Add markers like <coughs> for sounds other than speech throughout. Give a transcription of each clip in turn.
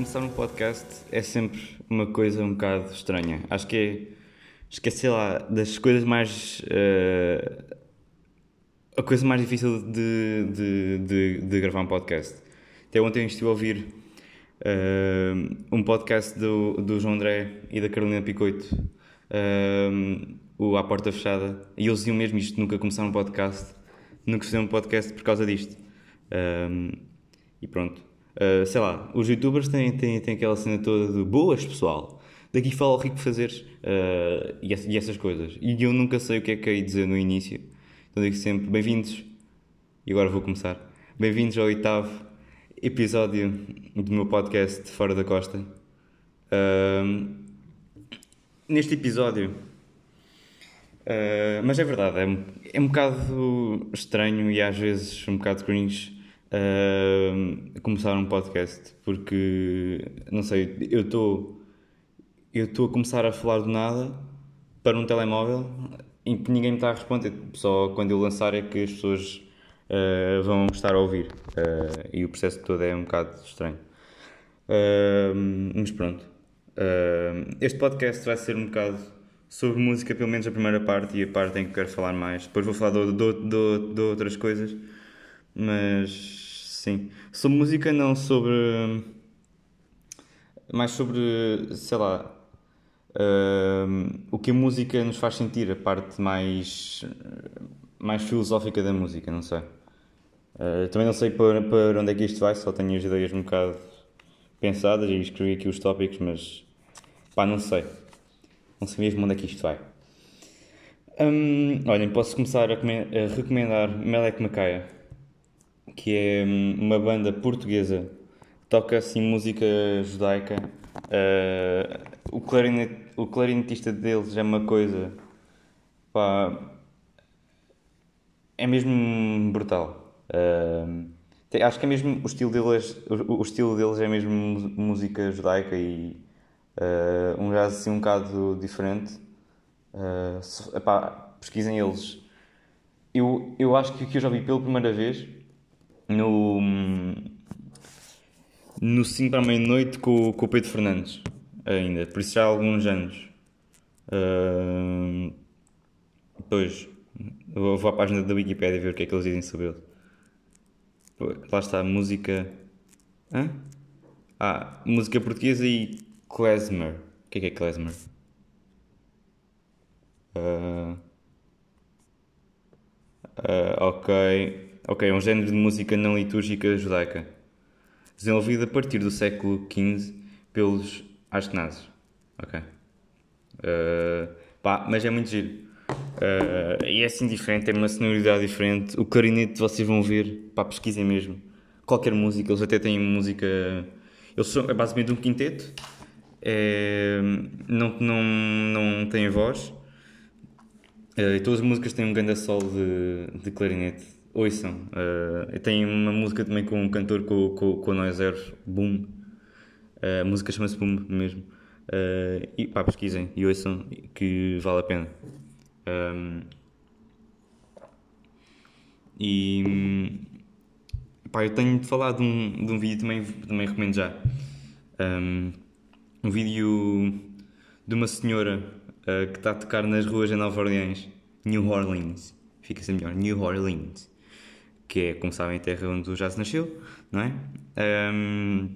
começar um podcast é sempre uma coisa um bocado estranha. Acho que é, que é lá, das coisas mais. Uh, a coisa mais difícil de, de, de, de, gravar um podcast. Até ontem estive a ouvir uh, um podcast do, do João André e da Carolina Picoito, uh, o À Porta Fechada, e eles diziam mesmo isto: nunca começaram um podcast, nunca fizeram um podcast por causa disto. e pronto. Uh, sei lá, os youtubers têm, têm, têm aquela cena toda de boas pessoal, daqui fala o rico fazeres uh, e, e, essas coisas. E eu nunca sei o que é que hei dizer no início. Então digo sempre bem-vindos, e agora vou começar. Bem-vindos ao oitavo episódio do meu podcast Fora da Costa. Uh, neste episódio, mas é verdade, é, é um bocado estranho e às vezes um bocado cringe começar um podcast, porque, não sei, eu estou eu estou a começar a falar do nada para um telemóvel em que ninguém me está a responder, só quando eu lançar é que as pessoas uh, vão estar a ouvir, uh, e o processo todo é um bocado estranho. mas pronto, este podcast vai ser um bocado sobre música, pelo menos a primeira parte e a parte em que quero falar mais. Depois vou falar de, de outras coisas, mas Sim. Sobre música, não, sobre. Mais sobre, sei lá. Uh, o que a música nos faz sentir, a parte mais. mais filosófica da música, não sei. Uh, também não sei para, para onde é que isto vai, só tenho as ideias um bocado pensadas e escrevi aqui os tópicos, mas. pá, não sei. Não sei mesmo onde é que isto vai. Um, olhem, posso começar a, a recomendar Melek Macaia que é hum, uma banda portuguesa toca assim música judaica. Uh, o, clarinet, o clarinetista deles é uma coisa. Pá, é mesmo brutal. Uh, tem, acho que é mesmo o estilo deles, o, o, estilo deles é mesmo música judaica e uh, um jazz assim um bocado diferente. Uh, epá, pesquisem eles. Eu, eu acho que o que eu já vi pela primeira vez no. no 5 para a meia-noite com, com o Pedro Fernandes, ainda, por isso já há alguns anos. Uh, depois, vou, vou à página da Wikipedia ver o que é que eles dizem sobre ele. Lá está, música. Hã? Ah, música portuguesa e klezmer. O que é que é klezmer? Uh, uh, ok. Ok, é um género de música não litúrgica judaica, desenvolvido a partir do século XV pelos Ashkenazes. Ok. Uh, pá, mas é muito giro. Uh, e é assim diferente, tem uma sonoridade diferente. O clarinete vocês vão ver, pá, pesquisem mesmo. Qualquer música, eles até têm música. Eles são, é basicamente um quinteto. É, não, não, não têm voz. Uh, e todas as músicas têm um grande solo de, de clarinete ouçam. Uh, tem uma música também com um cantor com, com, com Nós Zeros, Boom. Uh, a música chama-se Boom mesmo. Uh, e pá, pesquisem e ouçam que vale a pena. Um, e pá, eu tenho de falar de um, de um vídeo também, também recomendo já. Um, um vídeo de uma senhora uh, que está a tocar nas ruas em Nova Orleans, New Orleans, fica-se melhor, New Orleans que é, como sabem, a terra onde o jazz nasceu, não é? Um,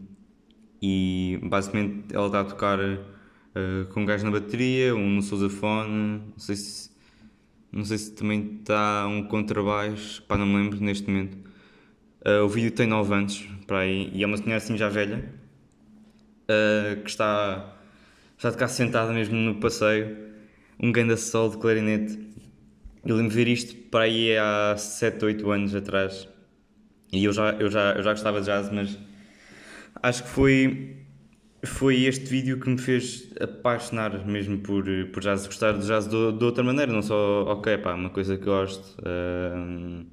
e basicamente ela está a tocar uh, com um gajo na bateria, um no sousafone, não sei se, não sei se também está um contrabaixo, pá, não me lembro neste momento. Uh, o vídeo tem 9 anos, para aí, e é uma senhora assim já velha, uh, que está, está a tocar sentada mesmo no passeio, um grande sol de clarinete eu lembro de ver isto para aí há 7, 8 anos atrás. E eu já, eu já, eu já gostava de jazz, mas acho que foi, foi este vídeo que me fez apaixonar mesmo por, por jazz, gostar de jazz de, de outra maneira, não só, ok, pá, uma coisa que gosto. Uh,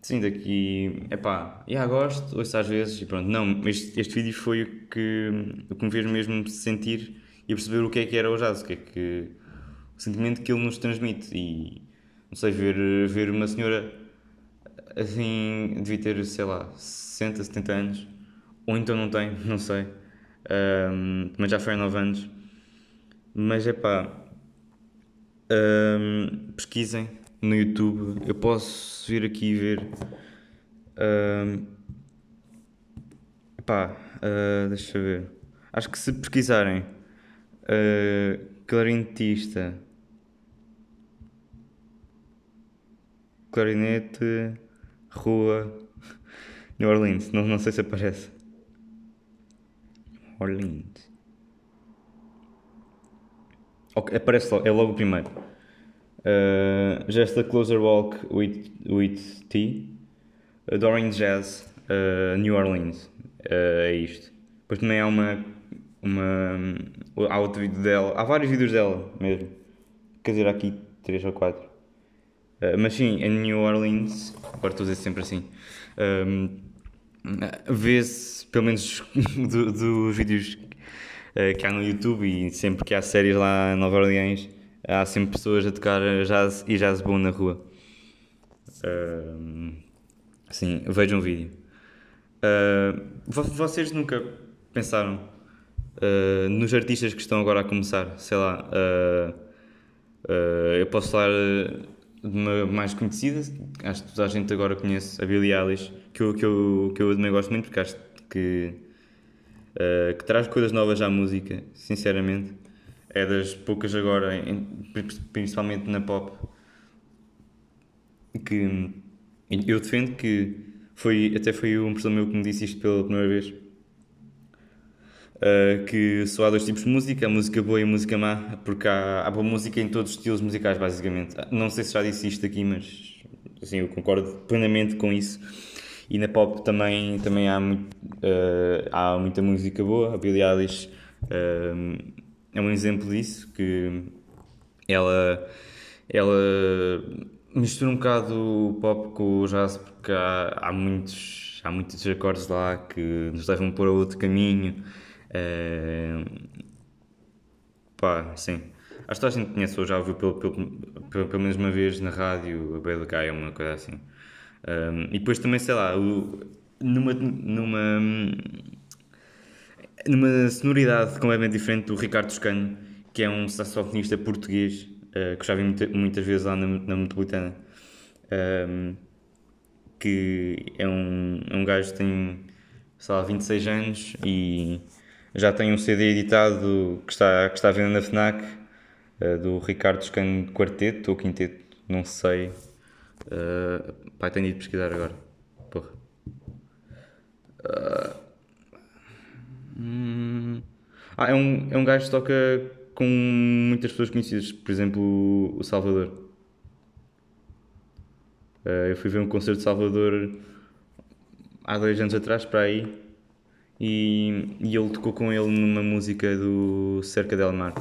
sim, daqui, é pá, já gosto, ouço às vezes e pronto. Não, este, este vídeo foi o que, o que me fez mesmo sentir e perceber o que é que era o jazz, o que é que o sentimento que ele nos transmite. E não sei, ver, ver uma senhora assim, devia ter, sei lá, 60, 70 anos, ou então não tem, <laughs> não sei. Um, mas já foi há 9 anos. Mas é pá, um, pesquisem no YouTube. Eu posso vir aqui e ver. Um, pá, uh, deixa eu ver. Acho que se pesquisarem uh, clarinetista, clarinete, rua, New Orleans, não, não sei se aparece. Orleans. Ok, aparece logo, é logo o primeiro. Uh, just a closer walk with, with T. Adoring Jazz, uh, New Orleans. Uh, é isto. Depois também há uma. uma há outro vídeo dela. Há vários vídeos dela mesmo. Quer dizer, há aqui 3 ou 4. Uh, mas sim, em New Orleans. Agora estou a dizer sempre assim. Um, Vê-se, pelo menos <laughs> dos do vídeos uh, que há no YouTube e sempre que há séries lá em Nova Orleans, há sempre pessoas a tocar jazz e jazz bom na rua. Uh, sim, vejam um vídeo. Uh, vocês nunca pensaram uh, nos artistas que estão agora a começar? Sei lá, eu posso falar uma mais conhecida, acho que toda a gente agora conhece, a Billie Eilish, que eu, que eu, que eu também gosto muito porque acho que, uh, que traz coisas novas à música, sinceramente. É das poucas agora, em, principalmente na pop, que eu defendo que foi, até foi um professor meu que me disse isto pela primeira vez. Uh, que só há dois tipos de música, a música boa e a música má, porque há, há boa música em todos os estilos musicais, basicamente. Não sei se já disse isto aqui, mas assim, eu concordo plenamente com isso. E na pop também, também há, uh, há muita música boa. A Billie Eilish uh, é um exemplo disso, que ela, ela mistura um bocado o pop com o jazz, porque há, há, muitos, há muitos acordes lá que nos levam para outro caminho. Uh, pá, sim. Acho que a gente conhece ou já ouviu pelo, pelo, pelo, pelo menos uma vez na rádio a Bela Guy, uma coisa assim. Um, e depois também, sei lá, o, numa, numa, numa sonoridade completamente diferente do Ricardo Toscano, que é um saxofonista português, uh, que já vi muita, muitas vezes lá na, na Metropolitana, um, que é um, é um gajo que tem, sei lá, 26 anos e já tem um CD editado que está, que está vendo na FNAC, uh, do Ricardo Toscano Quarteto ou Quinteto, não sei. Uh, Pá, tenho de pesquisar agora. Porra. Uh, ah, é um, é um gajo que toca com muitas pessoas conhecidas. Por exemplo, o Salvador. Uh, eu fui ver um concerto de Salvador há dois anos atrás, para aí. E, e ele tocou com ele numa música do Cerca del Mar.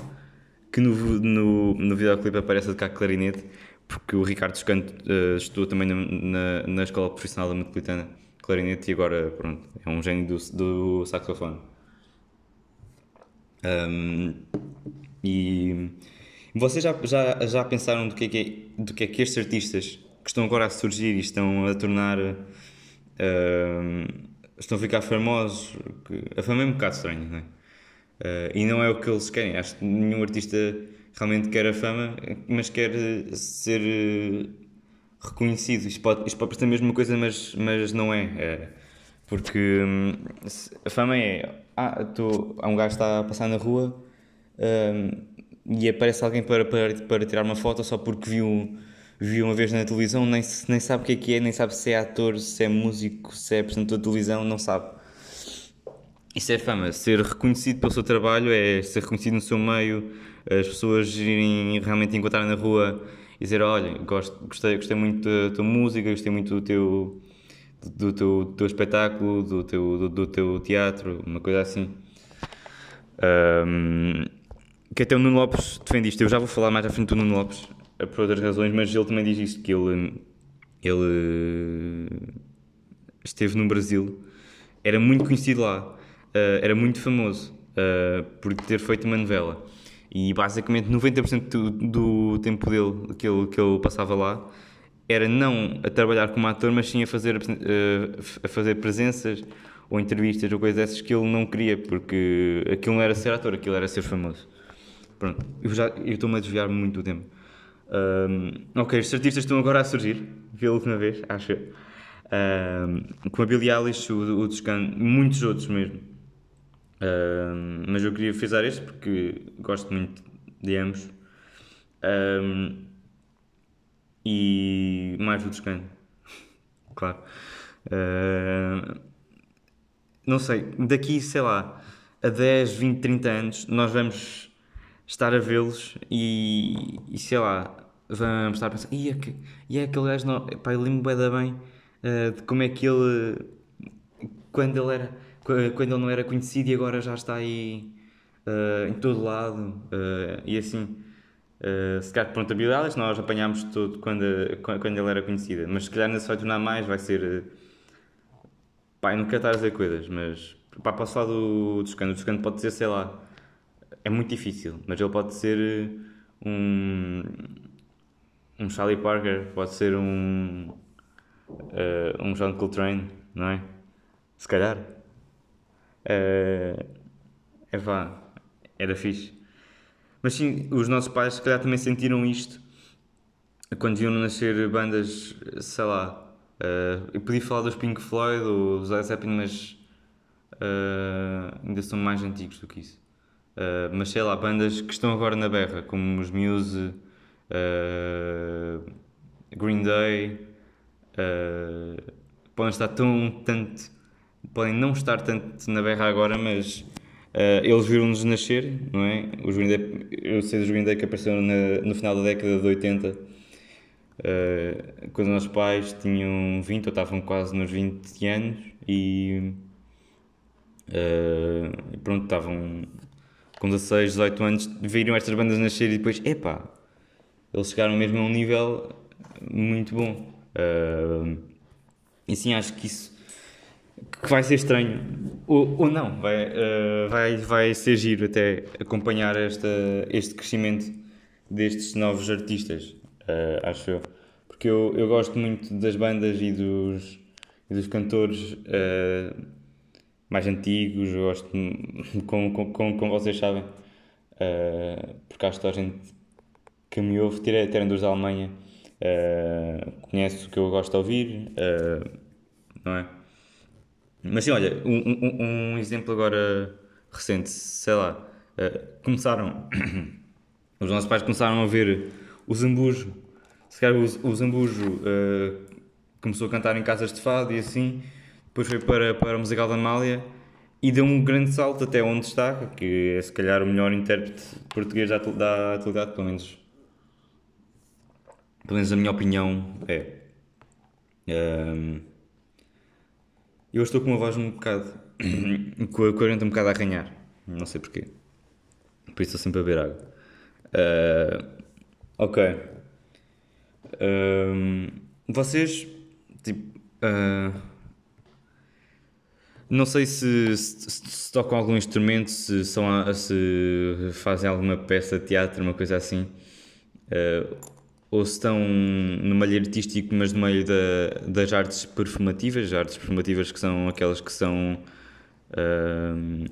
Que no, no, no videoclipe aparece a tocar clarinete porque o Ricardo Escanto uh, estudou também na, na, na, Escola Profissional da Metropolitana clarinete e agora pronto, é um gênio do, do saxofone. Um, e vocês já, já, já pensaram do que, é que é, do que é que estes artistas que estão agora a surgir e estão a tornar. Uh, estão a ficar famosos? A fama é um bocado estranha, não é? Uh, e não é o que eles querem. Acho que nenhum artista realmente quer a fama, mas quer ser eh, reconhecido. Isto pode, isto pode parecer a mesma coisa, mas, mas não é. é porque hum, a fama é. Ah, tô, há um gajo que está a passar na rua hum, e aparece alguém para, para, para tirar uma foto só porque viu, viu uma vez na televisão, nem, nem sabe o que é que é, nem sabe se é ator, se é músico, se é apresentador de televisão, não sabe. Isso é fama. Ser reconhecido pelo seu trabalho é ser reconhecido no seu meio, as pessoas irem realmente encontrar na rua e dizer: Olha, gosto, gostei, gostei muito da tua música, gostei muito do teu, do teu, do teu espetáculo, do teu, do, do, teu teatro, uma coisa assim. Um, que até o Nuno Lopes defende isto. Eu já vou falar mais à frente do Nuno Lopes por outras razões, mas ele também diz isto: que ele, ele esteve no Brasil, era muito conhecido lá uh, era muito famoso uh, por ter feito uma novela. E basicamente 90% do, do tempo dele, que ele, que ele passava lá, era não a trabalhar como ator, mas sim a fazer, a fazer presenças ou entrevistas ou coisas dessas que ele não queria, porque aquilo não era ser ator, aquilo era ser famoso. Pronto, eu estou-me a desviar muito do tempo. Um, ok, os artistas estão agora a surgir, pela última vez, acho eu. Um, como a Billie Eilish, o, o Descan, muitos outros mesmo. Um, mas eu queria frisar este porque gosto muito de ambos. E mais do Descan, <laughs> claro. Não sei, daqui, sei lá, a 10, 20, 30 anos, nós vamos estar a vê-los e, e, sei lá, vamos estar a pensar, e, e é aquele gajo, não, pá, eu lembro bem, bem uh, de como é que ele, quando ele era, quando ele não era conhecido e agora já está aí uh, em todo lado, uh, e assim, uh, se calhar, pronto, a nós apanhámos tudo quando, quando ele era conhecida, mas se calhar não se vai tornar mais, vai ser Pá, eu não quero estar a dizer coisas, mas pá, posso falar do, do Scano. O Scano pode ser, sei lá, é muito difícil, mas ele pode ser um, um Charlie Parker, pode ser um, uh, um John Coltrane, não é? Se calhar. Uh, é vá, era fixe. Mas sim, os nossos pais, se calhar, também sentiram isto quando viam nascer bandas, sei lá, Uh, eu podia falar dos Pink Floyd ou dos Zeppelin, mas uh, ainda são mais antigos do que isso. Uh, mas sei lá, bandas que estão agora na berra, como os Muse, Green Day, podem estar tão tanto, podem não estar tanto na berra agora, mas eles viram-nos nascer, não é? Os Green Day, eu sei dos Green Day que apareceram na, no final da década de 80 Uh, quando nossos pais tinham 20 ou estavam quase nos 20 anos e uh, pronto, estavam com 16, 18 anos, viram estas bandas nascer e depois, epá, eles chegaram mesmo a um nível muito bom. Uh, e sim, acho que isso que vai ser estranho, ou, ou não, vai, uh, vai, vai ser giro até acompanhar esta, este crescimento destes novos artistas uh, acho eu. Porque eu, eu gosto muito das bandas e dos, e dos cantores uh, mais antigos, eu gosto, como, como, como vocês sabem, porque acho que a gente que me ouve, tirando dos da Alemanha, uh, conhece o que eu gosto de ouvir, não é? Mas sim, olha, um, um, um, exemplo agora recente, sei lá, começaram, <coughs> os nossos pais começaram a ver o Zambujo, se calhar o, o Zambujo uh, começou a cantar em casas de fado e assim, depois foi para, para o musical da Amália e deu um grande salto até onde está, que é se calhar o melhor intérprete português da atualidade, pelo menos, pelo menos a minha opinião é. Um, ehm, eu estou com uma voz um bocado, <clears throat> com a garganta um bocado a arranhar, não sei porquê, por isso estou sempre a beber água. Uh, ok. Um, vocês, tipo, uh, não sei se, se, se, tocam algum instrumento, se, são se fazem alguma peça de teatro, uma coisa assim, uh, ou se estão no meio artístico, mas no meio da, das artes performativas, artes performativas que são aquelas que são uh,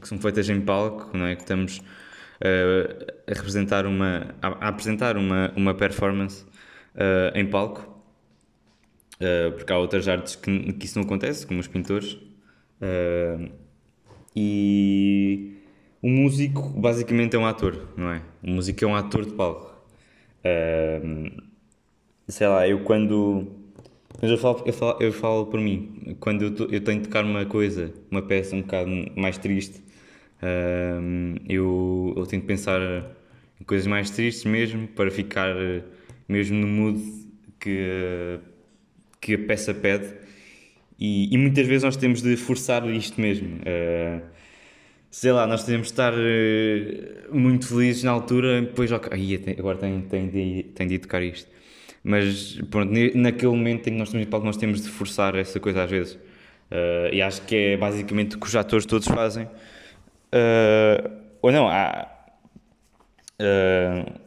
que são feitas em palco, não é? Que estamos uh, a representar uma, a, a, apresentar uma, uma performance uh, em palco, uh, porque há outras artes que, que isso não acontece, como os pintores. e o músico basicamente é um ator, não é? O músico é um ator de palco. Sei lá, eu quando. Mas eu falo, eu falo, eu falo por mim, quando eu, eu tenho de tocar uma coisa, uma peça um bocado mais triste, eu, eu tento pensar em coisas mais tristes mesmo para ficar mesmo no mood que, que a peça pede e, e muitas vezes nós temos de forçar isto mesmo. Uh, sei lá, nós de estar uh, muito felizes na altura, depois, okay, agora tenho, tenho, de, tenho de tocar isto. Mas pronto, naquele momento em que nós estamos em palco, nós temos de forçar essa coisa às vezes. Uh, e acho que é basicamente o que os atores todos fazem. Uh, ou não, há.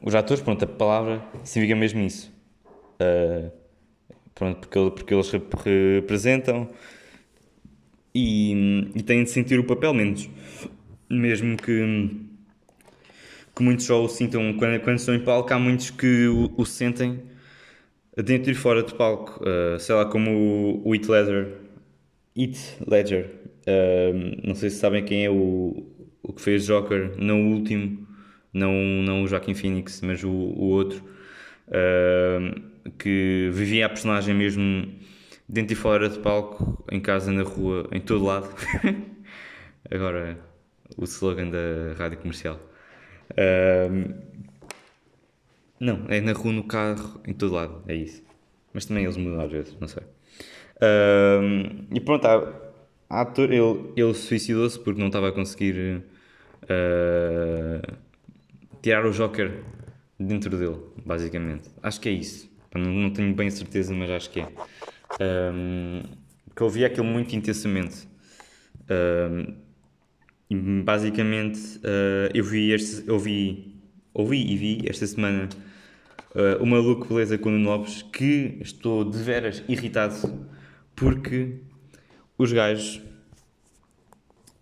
Os atores, pronto, a palavra significa mesmo isso. Pronto, porque, porque eles representam e, e têm de sentir o papel menos. Mesmo que, que muitos só o sintam quando, quando estão em palco, há muitos que o, o sentem dentro e fora de palco. Uh, sei lá, como o, Heath Ledger. Heath Ledger. Uh, não sei se sabem quem é o, o que fez Joker, não o último, não, não o Joaquin Phoenix, mas o, o outro, uh, que vivia a personagem mesmo dentro e fora de palco, em casa, na rua, em todo lado. <laughs> Agora, o slogan da rádio comercial. Uh, não, é na rua, no carro, em todo lado, é isso. Mas também eles mudam às vezes, não sei. Uh, e pronto, a, a ator, ele, ele suicidou-se porque não estava a conseguir uh, tirar o Joker dentro dele, basicamente. Acho que é isso. Não, não tenho bem certeza, mas acho que é. Um, porque eu vi aquilo muito intensamente. Um, e basicamente, uh, eu vi este, ouvi e vi esta semana uh, o maluco beleza com o Nobres que estou de veras irritado porque os gajos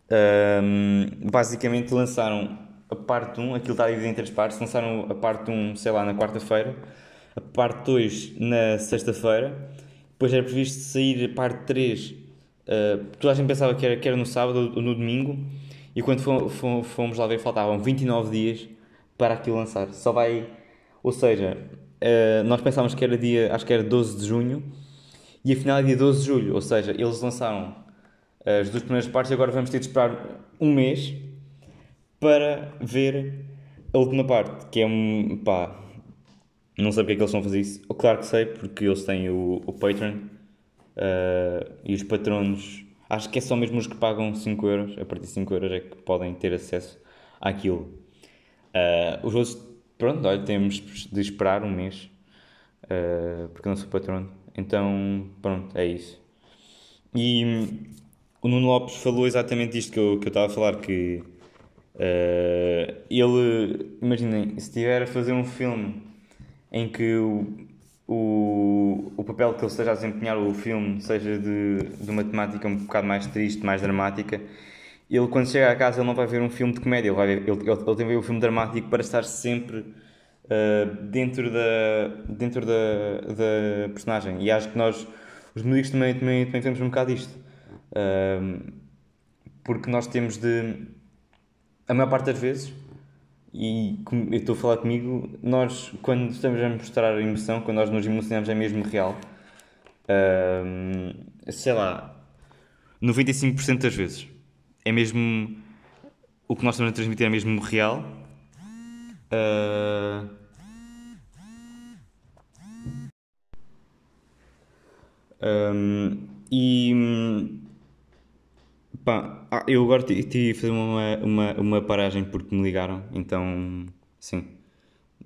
um, basicamente lançaram a parte 1, aquilo está dividido em três partes, lançaram a parte 1, sei lá, na quarta-feira, a parte 2 na sexta-feira depois era previsto sair a parte 3. Uh, toda a gente pensava que era, que era no sábado ou no domingo. E quando fomos, lá ver, faltavam 29 dias para aquilo lançar. Só vai. Ou seja, uh, nós pensávamos que era dia. Acho que era 12 de junho. E afinal é dia 12 de julho. Ou seja, eles lançaram as duas primeiras partes e agora vamos ter de esperar um mês para ver a última parte. Que é um. pá não sei porque é que eles a fazer isso. Claro que sei, porque eles têm o, o Patreon uh, e os patronos. Acho que é só mesmo os que pagam 5 euros. A partir de 5 euros é que podem ter acesso àquilo. Uh, os outros, pronto, olha, temos de esperar um mês. Uh, porque não sou patrono. Então, pronto, é isso. E o Nuno Lopes falou exatamente isto que eu, que eu estava a falar: que ele, imaginem, se estiver a fazer um filme em que o, o, o papel que ele esteja a desempenhar o filme seja de, de uma temática um bocado mais triste, mais dramática, ele quando chega a casa ele não vai ver um filme de comédia, ele, vai ver, ele, ele, ele tem ver um filme dramático para estar sempre uh, dentro, da, dentro da, da personagem. E acho que nós, os músicos, também, também, também temos um bocado isto. Uh, porque nós temos de, a maior parte das vezes, e eu estou a falar comigo, nós, quando estamos a mostrar a emoção, quando nós nos emocionamos, é mesmo real. Sei lá, 95% das vezes. É mesmo. O que nós estamos a transmitir é mesmo real. Uh, um, e Pá, ah, eu agora tive de fazer uma, uma, uma paragem porque me ligaram, então sim.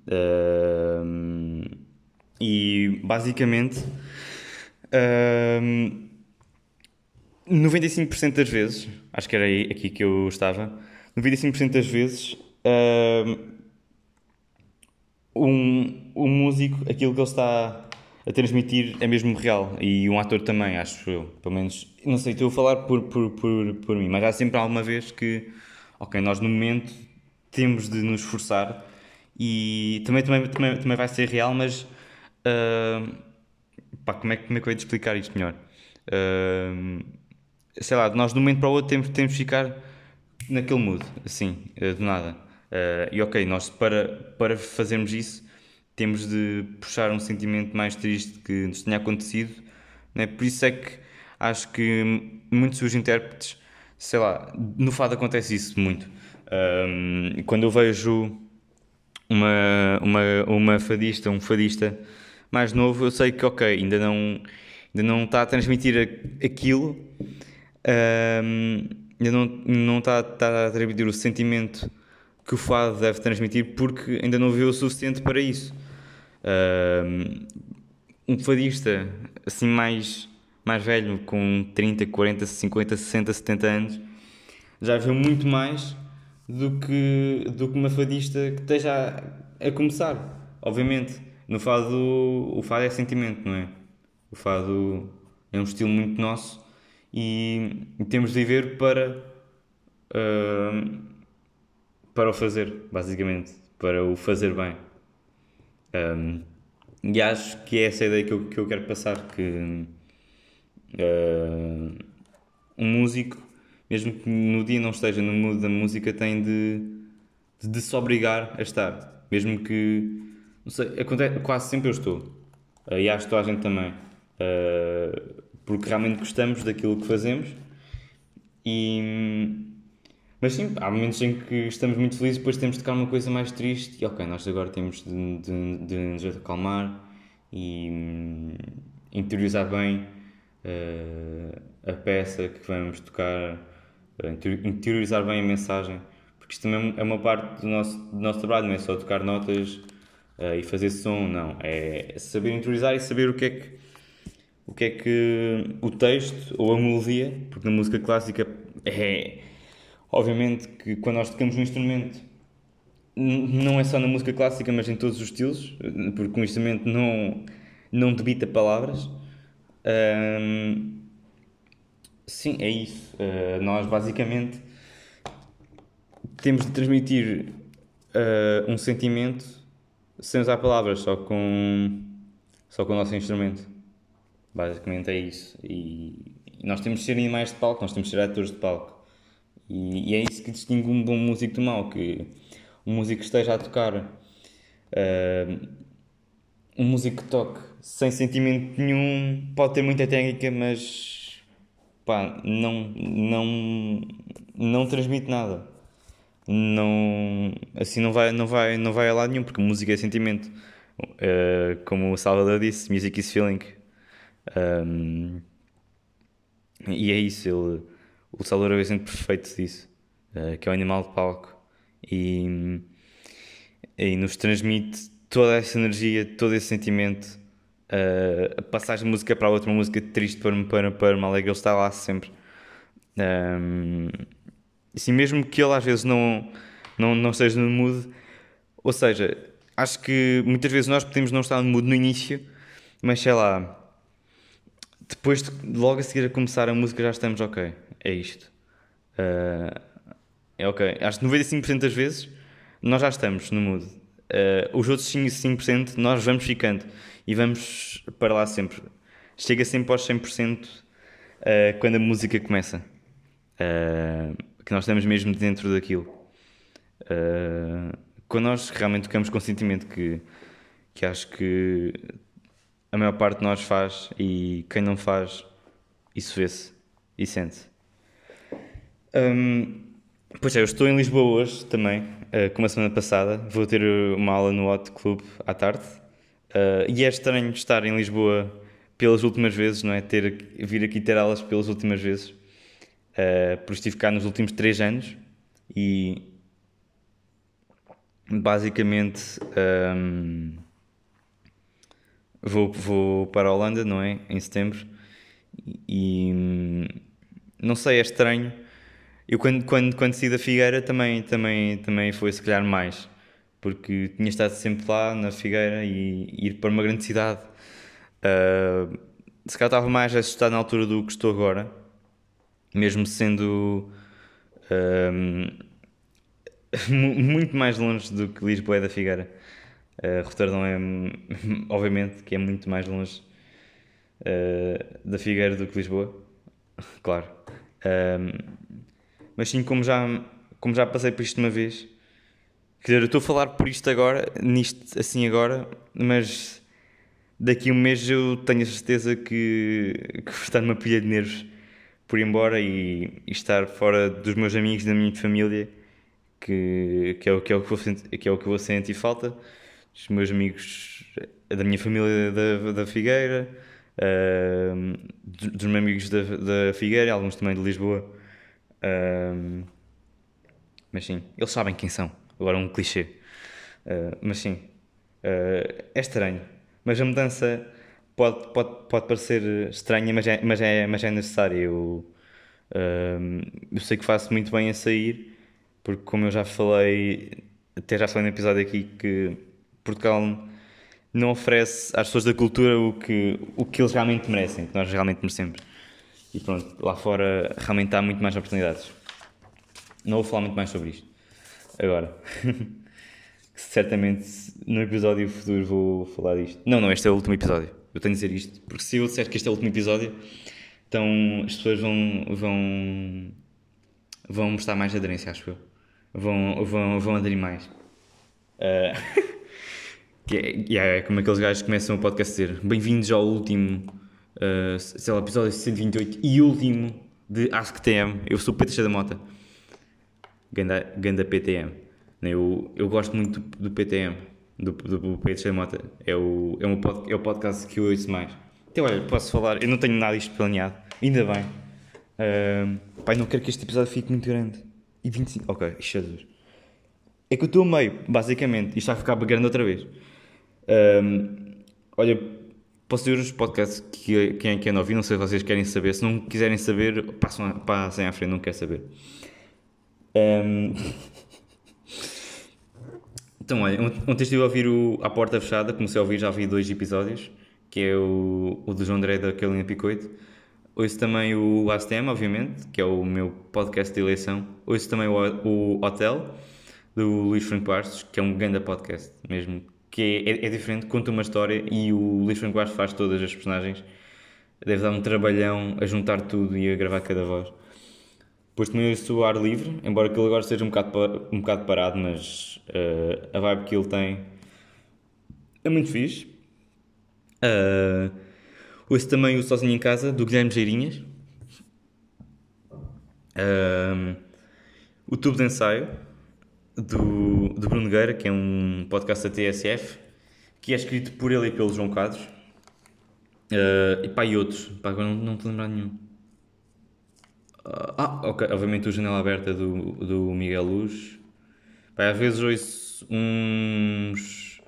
Uh, e basicamente uh, 95% das vezes, acho que era aqui que eu estava, 95% das vezes uh, um, um músico, aquilo que ele está a transmitir é mesmo real. E um ator também, acho eu. Pelo menos, não sei, estou a falar por, por, por, por mim, mas há sempre alguma vez que, ok, nós no momento temos de nos esforçar e também, também, também, também vai ser real, mas uh, pá, como, é, como é que eu ia explicar isto melhor? Uh, sei lá, nós de um momento para o outro temos, temos de ficar naquele mood, assim, uh, do nada. Uh, e ok, nós para, para fazermos isso temos de puxar um sentimento mais triste que nos tenha acontecido. Né? Por isso é que acho que muitos dos intérpretes, sei lá, no fado acontece isso muito. Um, quando eu vejo uma, uma, uma fadista, um fadista mais novo, eu sei que, ok, ainda não, ainda não está a transmitir aquilo, um, ainda não, não está, está a transmitir o sentimento que o fado deve transmitir porque ainda não viu o suficiente para isso um fadista assim mais, mais velho, com 30, 40, 50, 60, 70 anos, já viu muito mais do que, do que uma fadista que esteja a, a começar. Obviamente, no fado, o fado é sentimento, não é? O fado é um estilo muito nosso e, temos de viver para, uh, para o fazer, basicamente, para o fazer bem. Um, e acho que é essa ideia que eu, que eu quero passar, que uh, um músico, mesmo que no dia não esteja no mood da música, tem de, de, de se obrigar a estar. Mesmo que, não sei, acontece, quase sempre eu estou. Uh, e acho que a gente também. Uh, porque realmente gostamos daquilo que fazemos. E, mas sim, há momentos em que estamos muito felizes, depois temos de tocar uma coisa mais triste e ok, nós agora temos de, de, de nos acalmar e um, interiorizar bem uh, a peça que vamos tocar, uh, interiorizar bem a mensagem, porque isto também é uma parte do nosso, do nosso trabalho, não é só tocar notas uh, e fazer som, não, é saber interiorizar e saber o que é que o que é que o texto ou a melodia, porque na música clássica é obviamente que quando nós tocamos um instrumento não é só na música clássica, mas em todos os estilos, porque um instrumento não, não debita palavras. Um, sim, é isso. Uh, nós basicamente temos de transmitir uh, um sentimento sem usar palavras, só com, só com o nosso instrumento. Basicamente é isso. E, e nós temos de ser animais de palco, nós temos de ser atores de palco. E, e, é isso que distingue um bom músico do mau, que um músico que esteja a tocar, uh, um músico que toque sem sentimento nenhum, pode ter muita técnica, mas pá, não, não, não transmite nada. Não, assim não vai, não vai, não vai a lado nenhum, porque música é sentimento. Uh, como o Salvador disse, music is feeling. Um, e é isso, ele o Salvador é o exemplo perfeito disso, uh, que é o animal de palco e, e nos transmite toda essa energia, todo esse sentimento. Uh, a passagem de música para outra, uma música triste para, para, para uma alegre, ele está lá sempre. Um, assim, mesmo que ele às vezes não, não, não esteja no mood, ou seja, acho que muitas vezes nós podemos não estar no mood no início, mas sei lá, depois de logo a seguir a começar a música já estamos ok é isto. Uh, é ok. Acho que 95% das vezes nós já estamos no mood. Uh, os outros 5% nós vamos ficando e vamos para lá sempre. Chega sempre aos 100% uh, quando a música começa. Uh, que nós estamos mesmo dentro daquilo. Quando nós realmente tocamos com sentimento que, que acho que a maior parte de nós faz e quem não faz, isso vê-se e sente-se. Um, pois é, eu estou em Lisboa hoje também, uh, como a semana passada. Vou ter uma aula no Hot Club à tarde. Uh, e é estranho estar em Lisboa pelas últimas vezes, não é? Ter, vir aqui ter aulas pelas últimas vezes. Uh, por estive cá nos últimos três anos e basicamente um, vou, vou para a Holanda, não é? Em setembro. E hum, não sei, é estranho eu quando, quando, quando saí da Figueira também, também, também foi se calhar mais, porque tinha estado sempre lá na Figueira e ir para uma grande cidade. Uh, se calhar estava mais assustado na altura do que estou agora, mesmo sendo <laughs> uh, muito mais longe do que Lisboa é da Figueira. Uh, Roterdão é, <laughs> obviamente, que é muito mais longe uh, da Figueira do que Lisboa, <laughs> claro. Mas sim, como já, como já passei por isto uma vez, quer dizer, eu estou a falar por isto agora, nisto assim agora, mas daqui a um mês eu tenho a certeza que, que vou estar numa pilha de nervos por ir embora e, e, estar fora dos meus amigos, da minha família, que, que, é, o, que, é, o que, vou, que é o que eu vou sentir falta, dos meus amigos da minha família da, da Figueira, uh, dos meus amigos da, da Figueira, alguns também de Lisboa. Um, mas sim, eles sabem quem são. Agora um clichê. Uh, mas sim, uh, é estranho. Mas a mudança pode, pode, pode parecer estranha, mas é, mas é, mas é necessária. Eu, eu sei que faço muito bem a sair, porque como eu já falei, até já falei no episódio aqui, que Portugal não oferece às pessoas da cultura o que, o que eles realmente merecem, que nós realmente merecemos. E pronto, lá fora realmente há muito mais oportunidades. Não vou falar muito mais sobre isto. Agora. <laughs> Certamente no episódio futuro vou falar disto. Não, não, este é o último episódio. Eu tenho de dizer isto. Porque se eu disser que este é o último episódio, então as pessoas vão. vão. vão mostrar mais aderência, acho eu. Vão, vão, vão aderir mais. Uh, <laughs> que é, é como aqueles gajos que começam o podcast a dizer: Bem-vindos ao último, uh, sei lá, episódio 128 e último de AskTM. Eu sou o Pedro da Mota. Ganda, Ganda PTM. Eu, eu gosto muito do, PTM, do, do, do da Mota. É o, é, pod, é o podcast que eu ouço mais. Então, olha, posso falar, eu não tenho nada isto planeado, ainda bem. Uh, pai, não quero que este episódio fique muito grande. E 25, ok, Jesus. É que eu estou a meio, basicamente, está a ficar grande outra vez. Um, olha, posso dizer os podcasts que quem é que ouvir, não sei se vocês querem saber. Se não quiserem saber, passam, passem à frente, não quer saber. Um, <laughs> então, olha, ontem estive a ouvir o A Porta Fechada, comecei a ouvir, já vi dois episódios, que é o, o do João André da Carolina Picoito. Ouço também o ASTM, obviamente, que é o meu podcast de eleição. Ouço também o, o Hotel, do Luís Franco Bastos, que é um grande podcast mesmo, que é, é, é, diferente, conta uma história e o Luís Franco faz todas as personagens. Deve dar um trabalhão a juntar tudo e a gravar cada voz. Depois também ouço o ar livre, embora aquilo agora esteja um bocado, um bocado parado, mas uh, a vibe que ele tem é muito fixe. Uh, ouço também o Sozinho em Casa, do Guilherme Geirinhas. Uh, o Tubo de Ensaio, do, do Bruno Gueira, que é um podcast da TSF, que é escrito por ele e pelo João Quadros. Uh, e pá, e outros. Pá, agora não, não a lembrar nenhum. Ah, ok. Obviamente o Janela Aberta do, do Miguel Luz. Pai, às vezes ouço uns,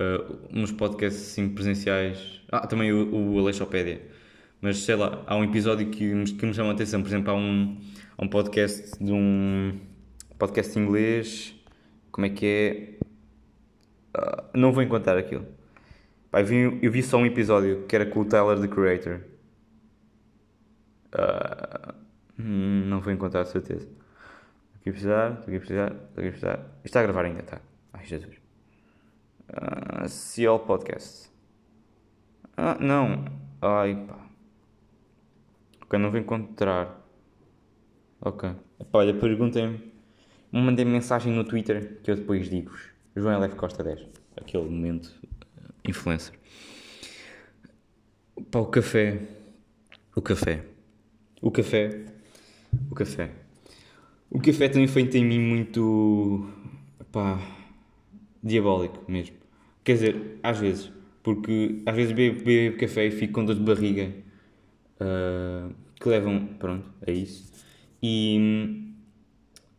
uh, uns podcasts assim, presenciais. Ah, também o, o Alexopédia. Mas sei lá, há um episódio que, que me chama a atenção. Por exemplo, há um, há um podcast de um podcast inglês. Como é que é? Uh, não vou encontrar aquilo. Pai, eu, vi, eu vi só um episódio que era com o Tyler, the Creator. Uh, não vou encontrar de certeza. Estou aqui a precisar, estou aqui a precisar, estou aqui a precisar. Está a gravar ainda, está. Ai, Jesus. Uh, Podcast. Ah, não. Ai, pá. Ok, não vou encontrar. Ok. Epá, olha, perguntem-me. Mandem mensagem no Twitter que eu depois digo-vos. João LF Costa 10. Aquele momento uh, influencer. Pá, o café. O café. O café o café. O café um efeito em mim muito. pá. diabólico mesmo. Quer dizer, às vezes. Porque às vezes bebo, bebo café e fico com dor de barriga. Uh, que levam, pronto, a isso. E.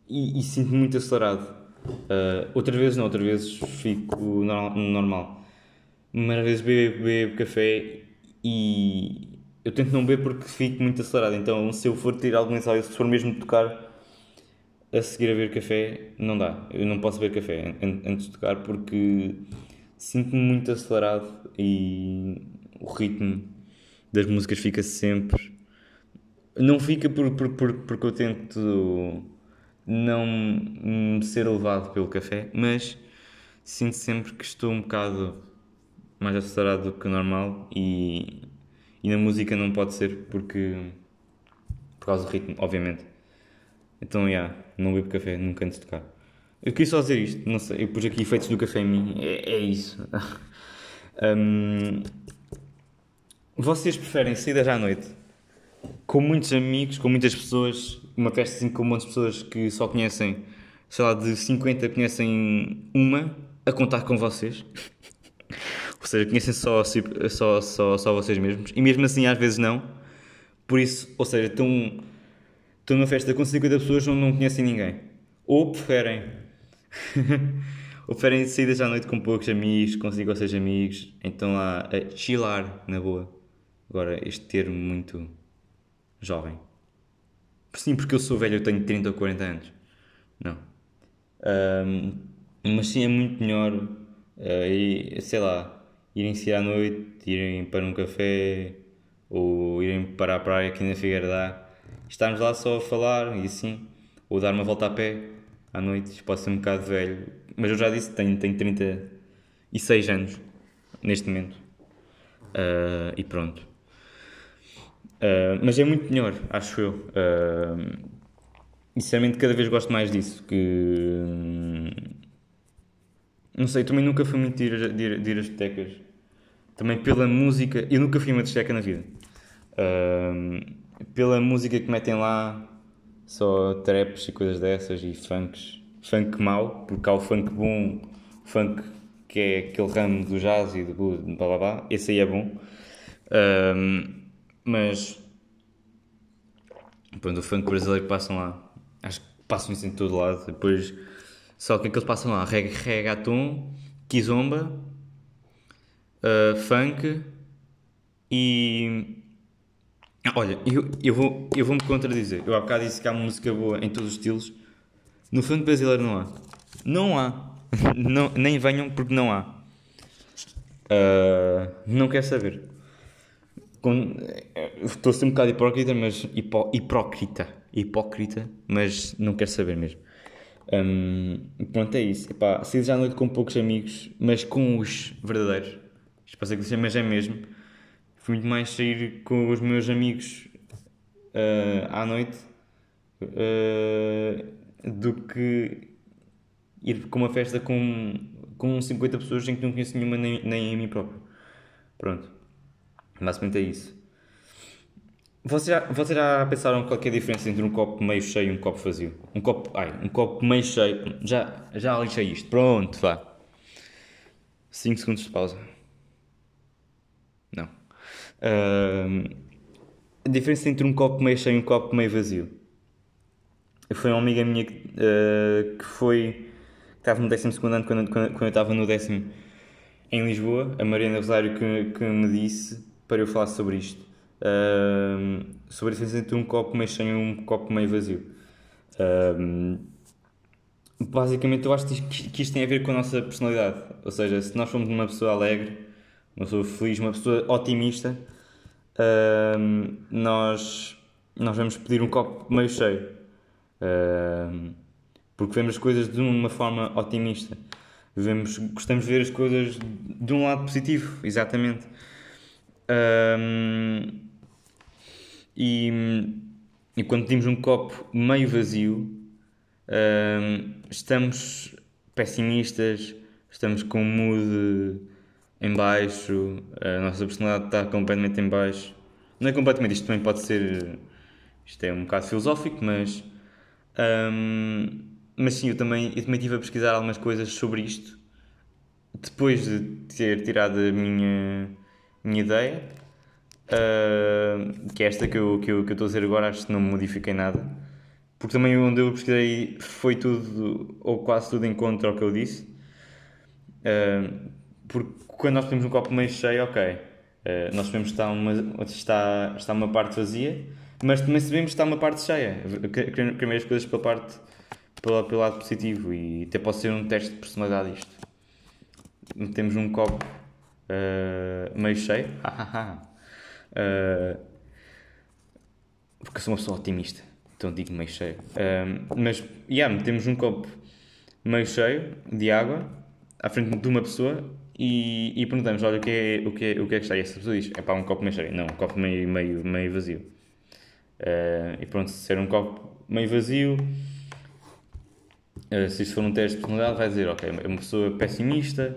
e, e sinto-me muito acelerado. Uh, outras vezes não, outras vezes fico no, normal. Mas às vezes bebo, bebo café e eu tento não beber porque fico muito acelerado. Então, se eu for tirar algum ensaio, se for mesmo tocar a seguir a ver café, não dá. Eu não posso beber café antes de tocar porque sinto-me muito acelerado e o ritmo das músicas fica sempre. Não fica por, por, por, porque eu tento não ser levado pelo café, mas sinto sempre que estou um bocado mais acelerado do que o normal e e na música não pode ser porque. por causa do ritmo, obviamente. Então, já, yeah, não bebo café nunca antes de tocar. Eu queria só dizer isto, não sei, eu pus aqui efeitos do café em mim, é, é isso. <laughs> um, vocês preferem saídas à noite com muitos amigos, com muitas pessoas, uma festa assim com muitas pessoas que só conhecem, sei lá, de 50 conhecem uma, a contar com vocês? Ou seja, conhecem só, só, só, só vocês mesmos. E mesmo assim, às vezes não. Por isso, ou seja, estão, estão numa festa com 50 pessoas onde não conhecem ninguém. Ou preferem. <laughs> ou preferem saídas à noite com poucos amigos, com 5 ou 6 amigos. Então lá, a chilar, na boa. Agora, este termo muito jovem. Sim, porque eu sou velho, eu tenho 30 ou 40 anos. Não. Um, mas sim, é muito melhor. Uh, e, sei lá, irem sair à noite, irem para um café, ou irem para a praia aqui na Figueira dá, estarmos lá só a falar e assim, ou dar uma volta a pé à noite, pode ser um bocado velho, mas eu já disse, tenho, tenho 36 anos neste momento. Uh, e pronto. Uh, mas é muito melhor, acho eu. Uh, e sinceramente cada vez gosto mais disso. Que hum, não sei, também nunca fui muito de ir, de ir, de ir a discotecas. Também pela música. Eu nunca fui uma discoteca na vida. Uh, pela música que metem lá, só traps e coisas dessas e funks. Funk mau, porque há o funk bom, funk que é aquele ramo do jazz e do blá blá blá. Esse aí é bom. Mas. Pronto, o funk brasileiro passam lá. Acho que passam isso em todo lado. Depois. Só que é eles passam lá? Reg reggaeton, kizomba, uh, funk e. Olha, eu, eu, vou, eu vou-me contradizer. Eu há bocado disse que há música boa em todos os estilos. No funk brasileiro não há. Não há. <laughs> não, nem venham porque não há. Uh, não quer saber. Com, estou a ser um bocado hipócrita, mas hipócrita, hipócrita, mas não quero saber mesmo. Um, pronto, é isso. Epá, saí já à noite com poucos amigos, mas com os verdadeiros. Isto pode ser que mas é mesmo. Fui muito mais sair com os meus amigos uh, à noite uh, do que ir com uma festa com, com 50 pessoas em que não conheço nenhuma, nem, nem a mim próprio. Pronto. Basicamente é isso. Vocês já, vocês já pensaram qual é a diferença entre um copo meio cheio e um copo vazio? Um copo, ai, um copo meio cheio. Já, já lixei isto. Pronto, vá. 5 segundos de pausa. Não. Uh, a diferença entre um copo meio cheio e um copo meio vazio. Foi uma amiga minha que, uh, que foi. que estava no 12 ano quando, quando, quando eu estava no décimo em Lisboa, a Mariana Rosário, que, que me disse para eu falar sobre isto sobre a diferença entre um copo meio cheio e um copo meio vazio. basicamente, eu acho que isto tem a ver com a nossa personalidade. Ou seja, se nós somos uma pessoa alegre, uma pessoa feliz, uma pessoa otimista, nós, nós vamos pedir um copo meio cheio. porque vemos as coisas de uma forma otimista. Vemos, gostamos de ver as coisas de um lado positivo, exatamente. Um, e, e quando pedimos um copo meio vazio, uh, estamos pessimistas, estamos com o mood em baixo, a nossa personalidade está completamente em baixo. Não é completamente, isto também pode ser. Isto é um bocado filosófico, mas. Um, mas sim, eu também, eu também estive a pesquisar algumas coisas sobre isto depois de ter tirado a minha, minha ideia uh, que é esta que eu, que, eu, que eu estou a dizer agora, acho que não modifiquei nada. Porque também onde eu pesquisei foi tudo, ou quase tudo em contra ao que eu disse. Uh, porque quando nós temos um copo meio cheio, ok, uh, nós sabemos que está uma, está, está uma parte vazia, mas também sabemos que está uma parte cheia. Queremos as coisas pela parte, pela, pelo lado positivo e até pode ser um teste de personalidade isto. Temos um copo uh, meio cheio, Uh, <laughs> porque sou uma pessoa otimista, então digo meio cheio. Uh, mas, yeah, temos um copo meio cheio de água à frente de uma pessoa e, e perguntamos: olha, o que, é, o, que é, o que é que está? E essa pessoa diz: é pá, um copo meio cheio. Não, um copo meio, meio, meio vazio. Uh, e pronto, se ser um copo meio vazio, uh, se isto for um teste de personalidade, vai dizer: ok, é uma pessoa pessimista,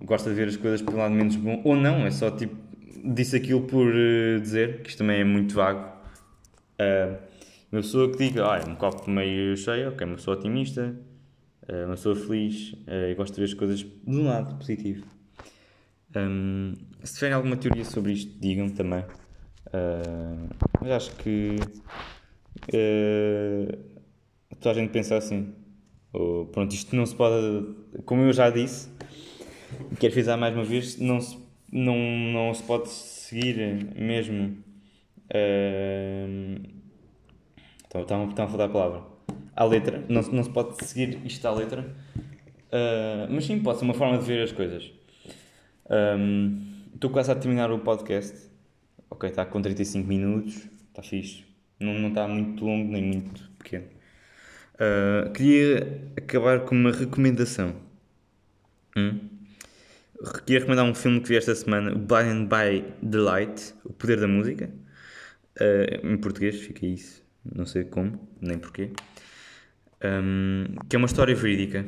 gosta de ver as coisas pelo lado menos bom, ou não, é só tipo disse aquilo por uh, dizer, que isto também é muito vago. Uh, uma pessoa que diga, ah, é um copo meio cheio, ok, uma pessoa otimista, uh, uma pessoa feliz uh, e gosta de ver as coisas de um lado positivo. Um, se tiverem alguma teoria sobre isto, digam-me também. Mas acho que toda a gente pensa assim. Ou, pronto, isto não se pode, como eu já disse, quero frisar mais uma vez, não se não, não se pode seguir mesmo. Uh, então, estava, a falar a palavra. À letra. Não, não se pode seguir isto à letra. Uh, mas sim, pode ser uma forma de ver as coisas. Um, Estou quase a terminar o podcast. Ok, está com 35 minutos. Está fixe. Não, não está muito longo nem muito pequeno. Uh, queria acabar com uma recomendação. Hum? Queria recomendar um filme que vi esta semana, Blind by the Light, O Poder da Música. Uh, em português fica isso, não sei como, nem porquê. Um, que é uma história verídica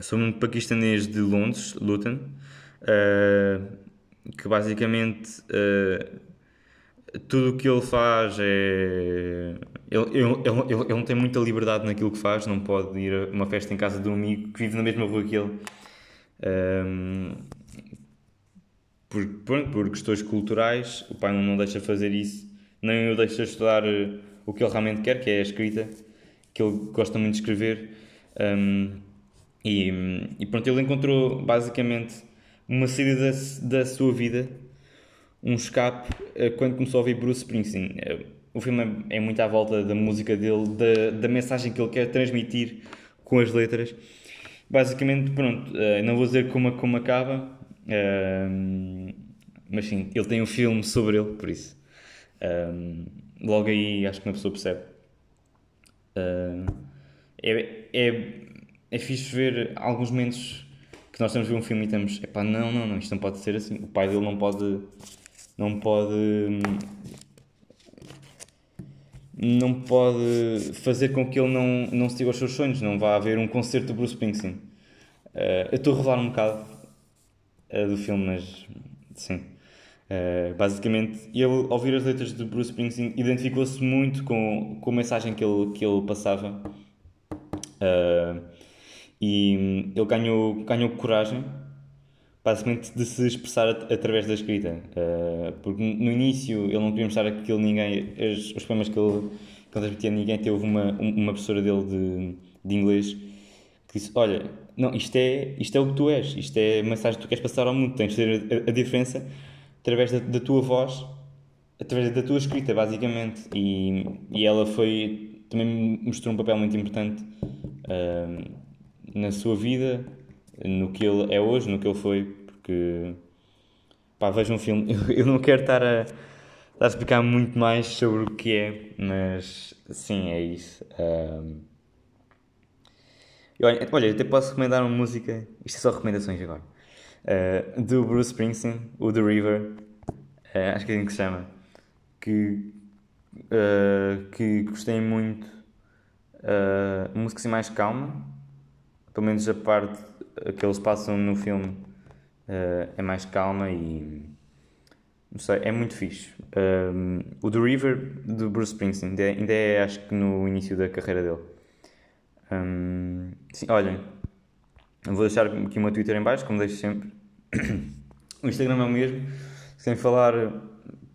sobre um paquistanês de Londres, Luton, uh, que basicamente uh, tudo o que ele faz é. Ele, ele, ele, ele, não tem muita liberdade naquilo que faz, não pode ir a uma festa em casa de um amigo que vive na mesma rua que ele. Um, por, por, por, questões culturais, o pai não, deixa fazer isso, nem o deixa estudar eh, o que ele realmente quer, que é a escrita, que ele gosta muito de escrever. Um, e, e pronto, ele encontrou basicamente uma saída da, da sua vida, um escape, eh, quando começou a ouvir Bruce Springsteen. Eh, o filme é muito à volta da música dele, da, da mensagem que ele quer transmitir com as letras. Basicamente, pronto, eh, não vou dizer como, como acaba, mas sim, ele tem um filme sobre ele, por isso. logo aí acho que uma pessoa percebe. é, é, é fixe ver alguns momentos que nós estamos a ver um filme e estamos, epá, não, não, não, isto não pode ser assim. O pai dele não pode, não pode, não pode fazer com que ele não, não siga os seus sonhos. Não vai haver um concerto do Bruce Springsteen. Uh, eu estou a revelar um bocado uh, do filme, mas sim. Uh, basicamente, ele, ao ouvir as letras do Bruce Springsteen, identificou-se muito com, com a mensagem que ele, que ele passava. E ele ganhou, ganhou coragem, basicamente, de se expressar através da escrita. Uh, porque no início ele não queria mostrar aquilo ninguém, os, os poemas que ele, que ele transmitia a ninguém. Teve uma, uma professora dele de, de inglês que disse: Olha, não, isto é, isto é o que tu és, isto é a mensagem que tu queres passar ao mundo, tens de ter a, a diferença através da, da, tua voz, através da tua escrita, basicamente. E, e ela foi, também mostrou um papel muito importante. Uh, na sua vida, no que ele é hoje, no que ele foi, porque pá, veja um filme. <laughs> Eu não quero estar a, a explicar muito mais sobre o que é, mas sim, é isso. Um, olha, eu até posso recomendar uma música, isto é só recomendações agora, uh, do Bruce Springsteen, o The River, uh, acho que é assim que se chama, que, uh, que gostei muito, uh, música assim mais calma, pelo menos a parte que eles passam no filme uh, é mais calma e não sei, é muito fixe. Um, o The River do Bruce Springsteen ainda é, ainda é, acho que no início da carreira dele. Um, sim, olhem, vou deixar aqui o meu Twitter em baixo, como deixo sempre. <coughs> o Instagram é o mesmo. Sem falar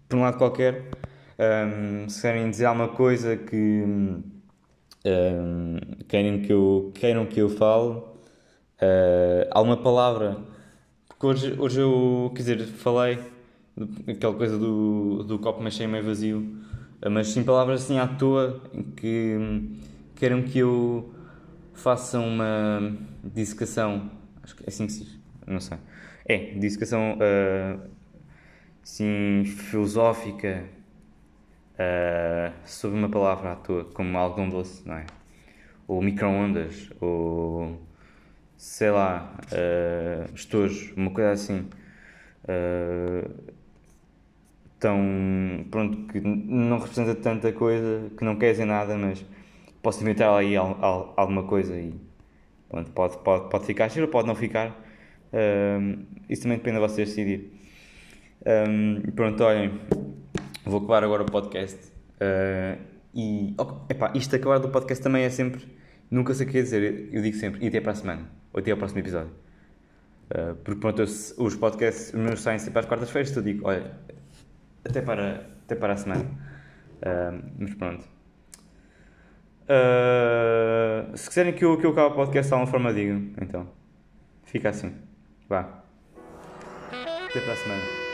por um lado qualquer, um, se querem dizer alguma coisa que um, querem, que eu, queiram que eu fale uh, alguma palavra. Porque hoje, hoje eu, quer dizer, falei aquela coisa do, do copo cheio, meio vazio, uh, mas sim palavras assim à toa que queiram que eu faça uma dissecação. Acho que é assim que se diz, não sei. É, dissecação uh, assim, filosófica uh, sobre uma palavra à toa, como algodão doce, não é? Ou micro-ondas, ou sei lá, uh, estojo, uma coisa assim. Uh, tão pronto que não representa tanta coisa que não quer dizer nada, mas posso inventar aí alguma coisa e pronto, pode, pode, pode ficar cheiro, pode não ficar. Uh, isso também depende de vocês decidir. Um, pronto, olhem, Vou acabar agora o podcast. Uh, e oh, epá, isto acabar do podcast também é sempre. Nunca sei o que dizer. Eu digo sempre. E até para a semana. Até ao próximo episódio. Uh, porque pronto, eu, os podcasts meus saem sempre às quartas-feiras. Então digo, olha, até para, até para a semana. Uh, mas pronto. Uh, se quiserem que eu, que eu acabe o podcast de alguma forma, digam. Então, fica assim. Vá. Até para a semana.